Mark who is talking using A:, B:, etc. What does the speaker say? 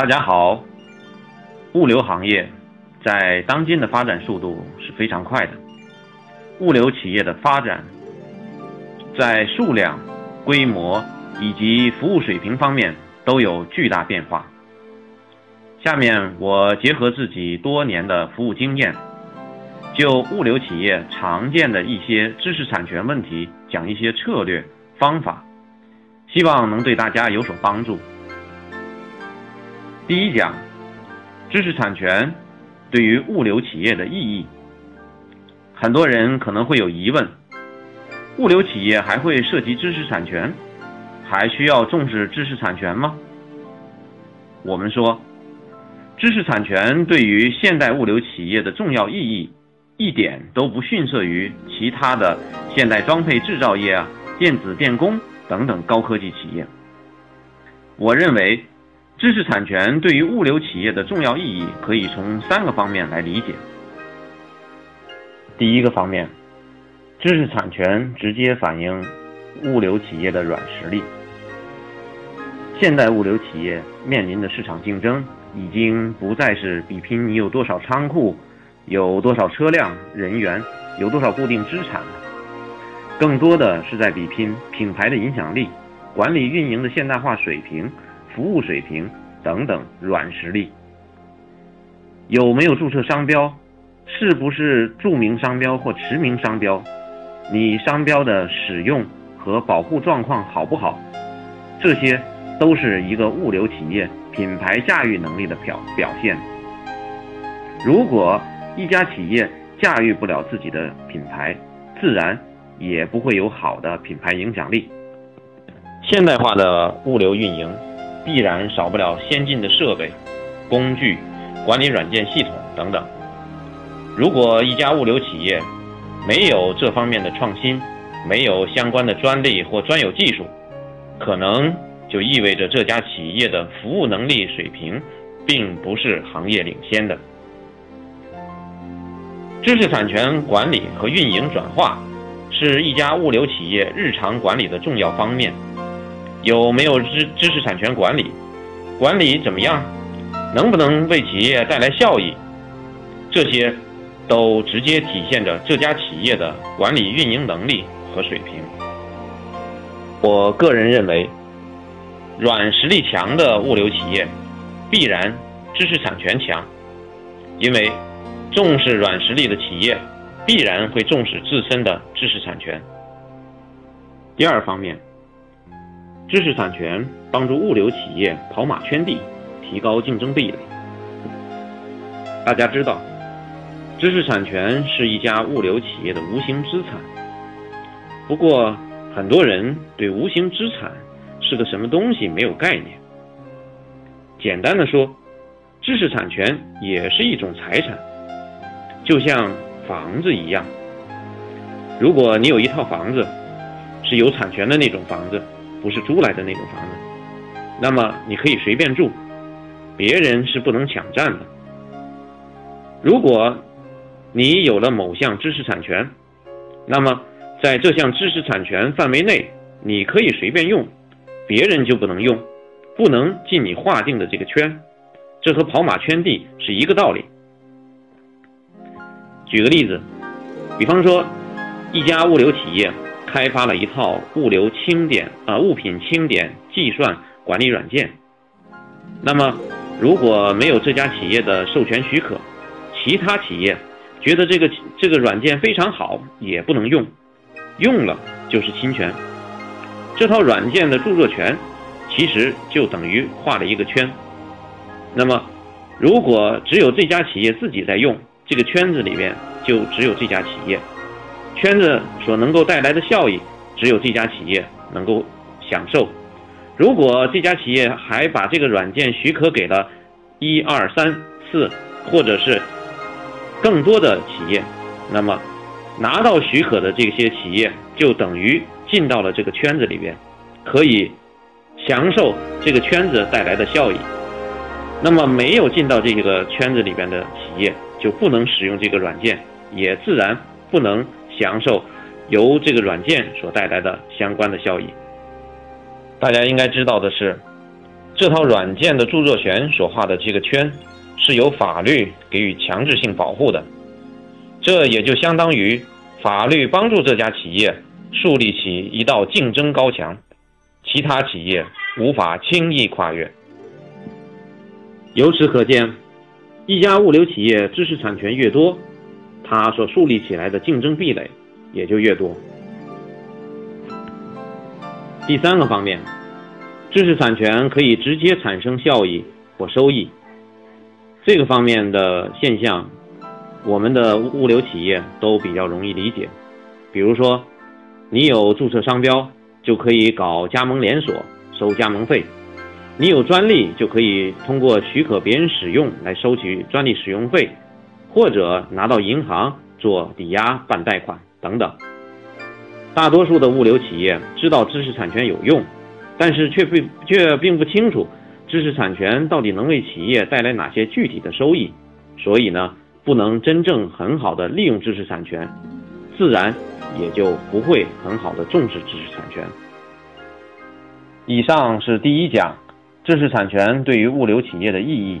A: 大家好，物流行业在当今的发展速度是非常快的，物流企业的发展在数量、规模以及服务水平方面都有巨大变化。下面我结合自己多年的服务经验，就物流企业常见的一些知识产权问题讲一些策略方法，希望能对大家有所帮助。第一讲，知识产权对于物流企业的意义。很多人可能会有疑问：物流企业还会涉及知识产权？还需要重视知识产权吗？我们说，知识产权对于现代物流企业的重要意义，一点都不逊色于其他的现代装配制造业啊、电子电工等等高科技企业。我认为。知识产权对于物流企业的重要意义，可以从三个方面来理解。第一个方面，知识产权直接反映物流企业的软实力。现代物流企业面临的市场竞争，已经不再是比拼你有多少仓库、有多少车辆、人员、有多少固定资产了，更多的是在比拼品牌的影响力、管理运营的现代化水平。服务水平等等软实力，有没有注册商标？是不是著名商标或驰名商标？你商标的使用和保护状况好不好？这些都是一个物流企业品牌驾驭能力的表表现。如果一家企业驾驭不了自己的品牌，自然也不会有好的品牌影响力。现代化的物流运营。必然少不了先进的设备、工具、管理软件系统等等。如果一家物流企业没有这方面的创新，没有相关的专利或专有技术，可能就意味着这家企业的服务能力水平并不是行业领先的。知识产权管理和运营转化是一家物流企业日常管理的重要方面。有没有知知识产权管理？管理怎么样？能不能为企业带来效益？这些都直接体现着这家企业的管理运营能力和水平。我个人认为，软实力强的物流企业必然知识产权强，因为重视软实力的企业必然会重视自身的知识产权。第二方面。知识产权帮助物流企业跑马圈地，提高竞争壁垒。大家知道，知识产权是一家物流企业的无形资产。不过，很多人对无形资产是个什么东西没有概念。简单的说，知识产权也是一种财产，就像房子一样。如果你有一套房子，是有产权的那种房子。不是租来的那种房子，那么你可以随便住，别人是不能抢占的。如果你有了某项知识产权，那么在这项知识产权范围内，你可以随便用，别人就不能用，不能进你划定的这个圈。这和跑马圈地是一个道理。举个例子，比方说一家物流企业。开发了一套物流清点啊物品清点计算管理软件。那么，如果没有这家企业的授权许可，其他企业觉得这个这个软件非常好，也不能用，用了就是侵权。这套软件的著作权其实就等于画了一个圈。那么，如果只有这家企业自己在用，这个圈子里面就只有这家企业，圈子所能够带来的效益只有这家企业能够享受。如果这家企业还把这个软件许可给了一二三四或者是更多的企业，那么拿到许可的这些企业就等于进到了这个圈子里边，可以享受这个圈子带来的效益。那么没有进到这个圈子里边的企业就不能使用这个软件，也自然不能享受由这个软件所带来的相关的效益。大家应该知道的是，这套软件的著作权所画的这个圈，是由法律给予强制性保护的。这也就相当于法律帮助这家企业树立起一道竞争高墙，其他企业无法轻易跨越。由此可见，一家物流企业知识产权越多，它所树立起来的竞争壁垒也就越多。第三个方面，知识产权可以直接产生效益或收益。这个方面的现象，我们的物流企业都比较容易理解。比如说，你有注册商标，就可以搞加盟连锁，收加盟费；你有专利，就可以通过许可别人使用来收取专利使用费，或者拿到银行做抵押、办贷款等等。大多数的物流企业知道知识产权有用，但是却并却并不清楚知识产权到底能为企业带来哪些具体的收益，所以呢，不能真正很好的利用知识产权，自然也就不会很好的重视知识产权。以上是第一讲，知识产权对于物流企业的意义。